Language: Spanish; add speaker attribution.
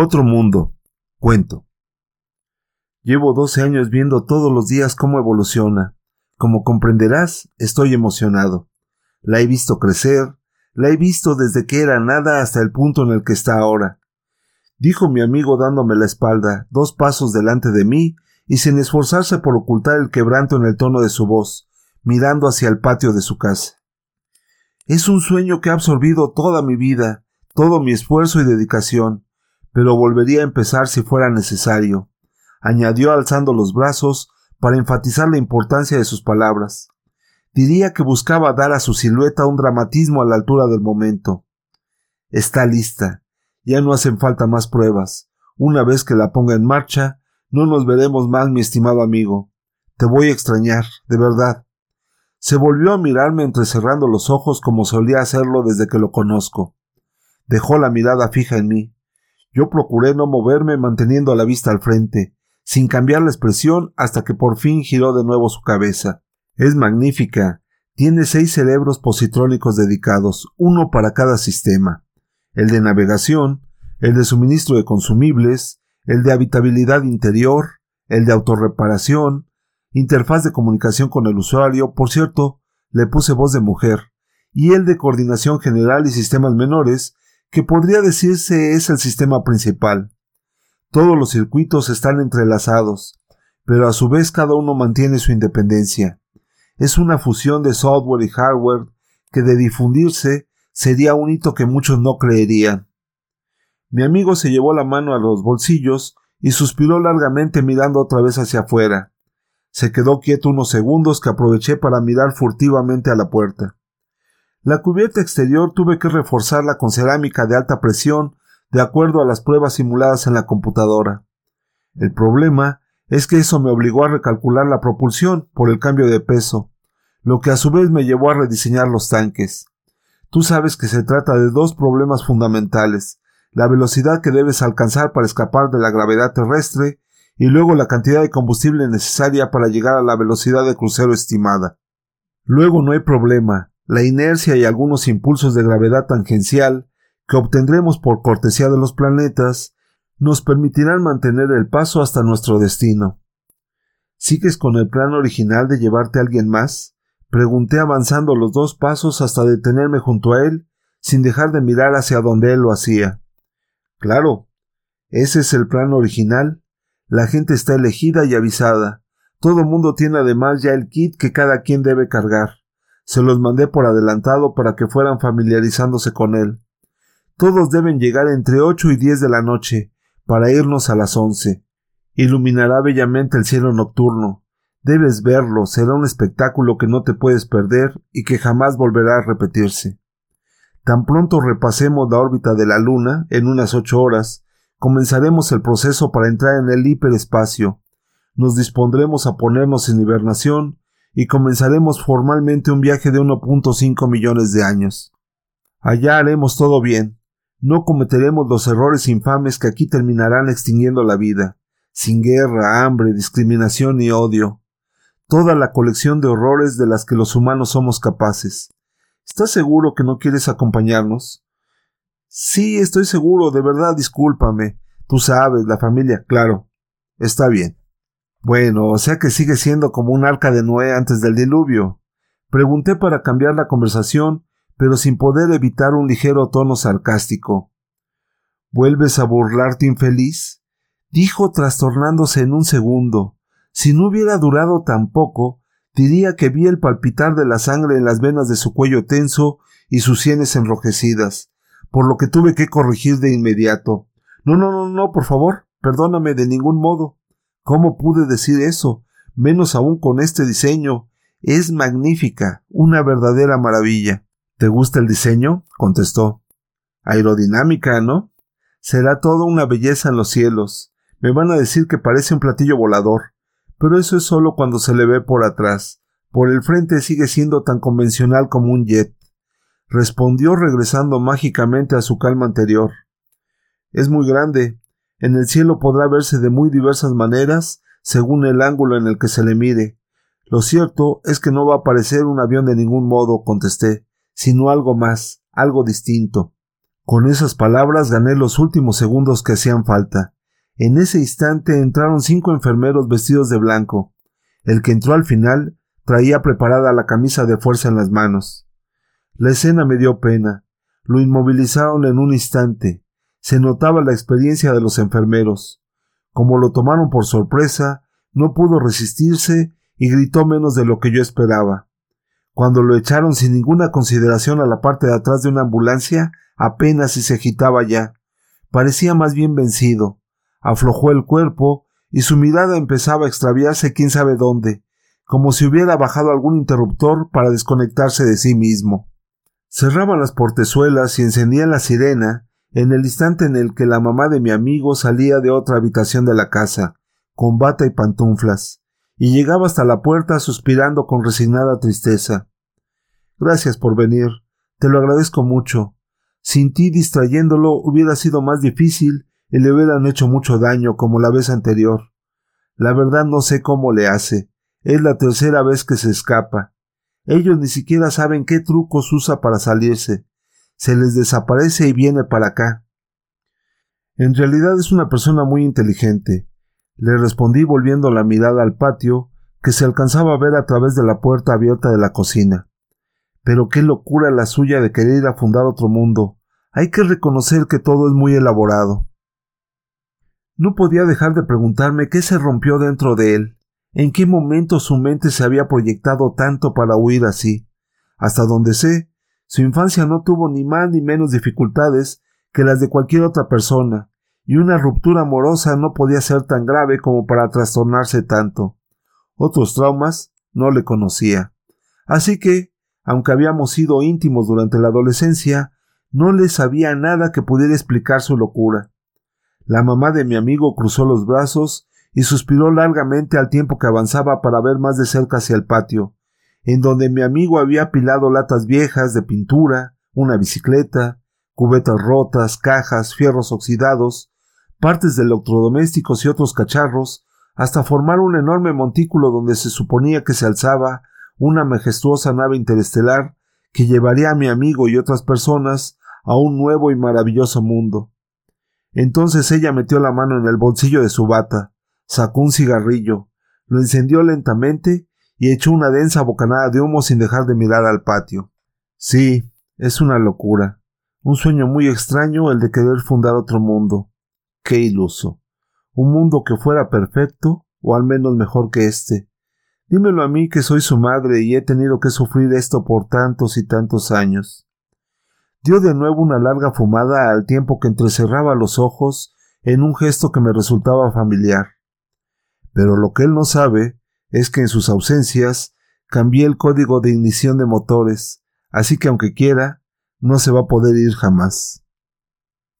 Speaker 1: Otro mundo. Cuento. Llevo doce años viendo todos los días cómo evoluciona. Como comprenderás, estoy emocionado. La he visto crecer, la he visto desde que era nada hasta el punto en el que está ahora. Dijo mi amigo dándome la espalda, dos pasos delante de mí, y sin esforzarse por ocultar el quebranto en el tono de su voz, mirando hacia el patio de su casa. Es un sueño que ha absorbido toda mi vida, todo mi esfuerzo y dedicación, pero volvería a empezar si fuera necesario, añadió alzando los brazos para enfatizar la importancia de sus palabras. Diría que buscaba dar a su silueta un dramatismo a la altura del momento. Está lista. Ya no hacen falta más pruebas. Una vez que la ponga en marcha, no nos veremos más, mi estimado amigo. Te voy a extrañar, de verdad. Se volvió a mirarme entrecerrando los ojos como solía hacerlo desde que lo conozco. Dejó la mirada fija en mí. Yo procuré no moverme manteniendo la vista al frente, sin cambiar la expresión hasta que por fin giró de nuevo su cabeza. Es magnífica. Tiene seis cerebros positrónicos dedicados, uno para cada sistema. El de navegación, el de suministro de consumibles, el de habitabilidad interior, el de autorreparación, interfaz de comunicación con el usuario, por cierto, le puse voz de mujer, y el de coordinación general y sistemas menores, que podría decirse es el sistema principal. Todos los circuitos están entrelazados, pero a su vez cada uno mantiene su independencia. Es una fusión de software y hardware que de difundirse sería un hito que muchos no creerían. Mi amigo se llevó la mano a los bolsillos y suspiró largamente mirando otra vez hacia afuera. Se quedó quieto unos segundos que aproveché para mirar furtivamente a la puerta. La cubierta exterior tuve que reforzarla con cerámica de alta presión de acuerdo a las pruebas simuladas en la computadora. El problema es que eso me obligó a recalcular la propulsión por el cambio de peso, lo que a su vez me llevó a rediseñar los tanques. Tú sabes que se trata de dos problemas fundamentales, la velocidad que debes alcanzar para escapar de la gravedad terrestre y luego la cantidad de combustible necesaria para llegar a la velocidad de crucero estimada. Luego no hay problema, la inercia y algunos impulsos de gravedad tangencial que obtendremos por cortesía de los planetas nos permitirán mantener el paso hasta nuestro destino. ¿Sigues con el plan original de llevarte a alguien más? Pregunté avanzando los dos pasos hasta detenerme junto a él, sin dejar de mirar hacia donde él lo hacía. Claro, ese es el plan original. La gente está elegida y avisada. Todo mundo tiene además ya el kit que cada quien debe cargar. Se los mandé por adelantado para que fueran familiarizándose con él. Todos deben llegar entre ocho y diez de la noche, para irnos a las once. Iluminará bellamente el cielo nocturno. Debes verlo, será un espectáculo que no te puedes perder y que jamás volverá a repetirse. Tan pronto repasemos la órbita de la Luna, en unas ocho horas, comenzaremos el proceso para entrar en el hiperespacio. Nos dispondremos a ponernos en hibernación y comenzaremos formalmente un viaje de 1.5 millones de años. Allá haremos todo bien, no cometeremos los errores infames que aquí terminarán extinguiendo la vida, sin guerra, hambre, discriminación y odio. Toda la colección de horrores de las que los humanos somos capaces. ¿Estás seguro que no quieres acompañarnos? Sí, estoy seguro, de verdad, discúlpame. Tú sabes, la familia, claro. Está bien. Bueno, o sea que sigue siendo como un arca de Noé antes del diluvio. Pregunté para cambiar la conversación pero sin poder evitar un ligero tono sarcástico. ¿Vuelves a burlarte infeliz? dijo trastornándose en un segundo. Si no hubiera durado tan poco, diría que vi el palpitar de la sangre en las venas de su cuello tenso y sus sienes enrojecidas, por lo que tuve que corregir de inmediato. No, no, no, no, por favor, perdóname de ningún modo. ¿Cómo pude decir eso? Menos aún con este diseño. Es magnífica, una verdadera maravilla. ¿Te gusta el diseño? contestó. Aerodinámica, ¿no? Será todo una belleza en los cielos. Me van a decir que parece un platillo volador, pero eso es solo cuando se le ve por atrás. Por el frente sigue siendo tan convencional como un jet. Respondió regresando mágicamente a su calma anterior. Es muy grande. En el cielo podrá verse de muy diversas maneras según el ángulo en el que se le mire. Lo cierto es que no va a parecer un avión de ningún modo, contesté sino algo más, algo distinto. Con esas palabras gané los últimos segundos que hacían falta. En ese instante entraron cinco enfermeros vestidos de blanco. El que entró al final traía preparada la camisa de fuerza en las manos. La escena me dio pena. Lo inmovilizaron en un instante. Se notaba la experiencia de los enfermeros. Como lo tomaron por sorpresa, no pudo resistirse y gritó menos de lo que yo esperaba. Cuando lo echaron sin ninguna consideración a la parte de atrás de una ambulancia, apenas si se agitaba ya. Parecía más bien vencido. Aflojó el cuerpo y su mirada empezaba a extraviarse quién sabe dónde, como si hubiera bajado algún interruptor para desconectarse de sí mismo. Cerraban las portezuelas y encendían la sirena en el instante en el que la mamá de mi amigo salía de otra habitación de la casa, con bata y pantuflas, y llegaba hasta la puerta suspirando con resignada tristeza. Gracias por venir. Te lo agradezco mucho. Sin ti distrayéndolo hubiera sido más difícil y le hubieran hecho mucho daño como la vez anterior. La verdad no sé cómo le hace. Es la tercera vez que se escapa. Ellos ni siquiera saben qué trucos usa para salirse. Se les desaparece y viene para acá. En realidad es una persona muy inteligente. Le respondí volviendo la mirada al patio, que se alcanzaba a ver a través de la puerta abierta de la cocina. Pero qué locura la suya de querer ir a fundar otro mundo. Hay que reconocer que todo es muy elaborado. No podía dejar de preguntarme qué se rompió dentro de él, en qué momento su mente se había proyectado tanto para huir así. Hasta donde sé, su infancia no tuvo ni más ni menos dificultades que las de cualquier otra persona, y una ruptura amorosa no podía ser tan grave como para trastornarse tanto. Otros traumas no le conocía. Así que, aunque habíamos sido íntimos durante la adolescencia, no le sabía nada que pudiera explicar su locura. La mamá de mi amigo cruzó los brazos y suspiró largamente al tiempo que avanzaba para ver más de cerca hacia el patio, en donde mi amigo había apilado latas viejas de pintura, una bicicleta, cubetas rotas, cajas, fierros oxidados, partes de electrodomésticos y otros cacharros, hasta formar un enorme montículo donde se suponía que se alzaba una majestuosa nave interestelar que llevaría a mi amigo y otras personas a un nuevo y maravilloso mundo. Entonces ella metió la mano en el bolsillo de su bata, sacó un cigarrillo, lo encendió lentamente y echó una densa bocanada de humo sin dejar de mirar al patio. Sí, es una locura, un sueño muy extraño el de querer fundar otro mundo. Qué iluso. Un mundo que fuera perfecto, o al menos mejor que este. Dímelo a mí que soy su madre y he tenido que sufrir esto por tantos y tantos años. Dio de nuevo una larga fumada al tiempo que entrecerraba los ojos en un gesto que me resultaba familiar. Pero lo que él no sabe es que en sus ausencias cambié el código de ignición de motores, así que aunque quiera, no se va a poder ir jamás.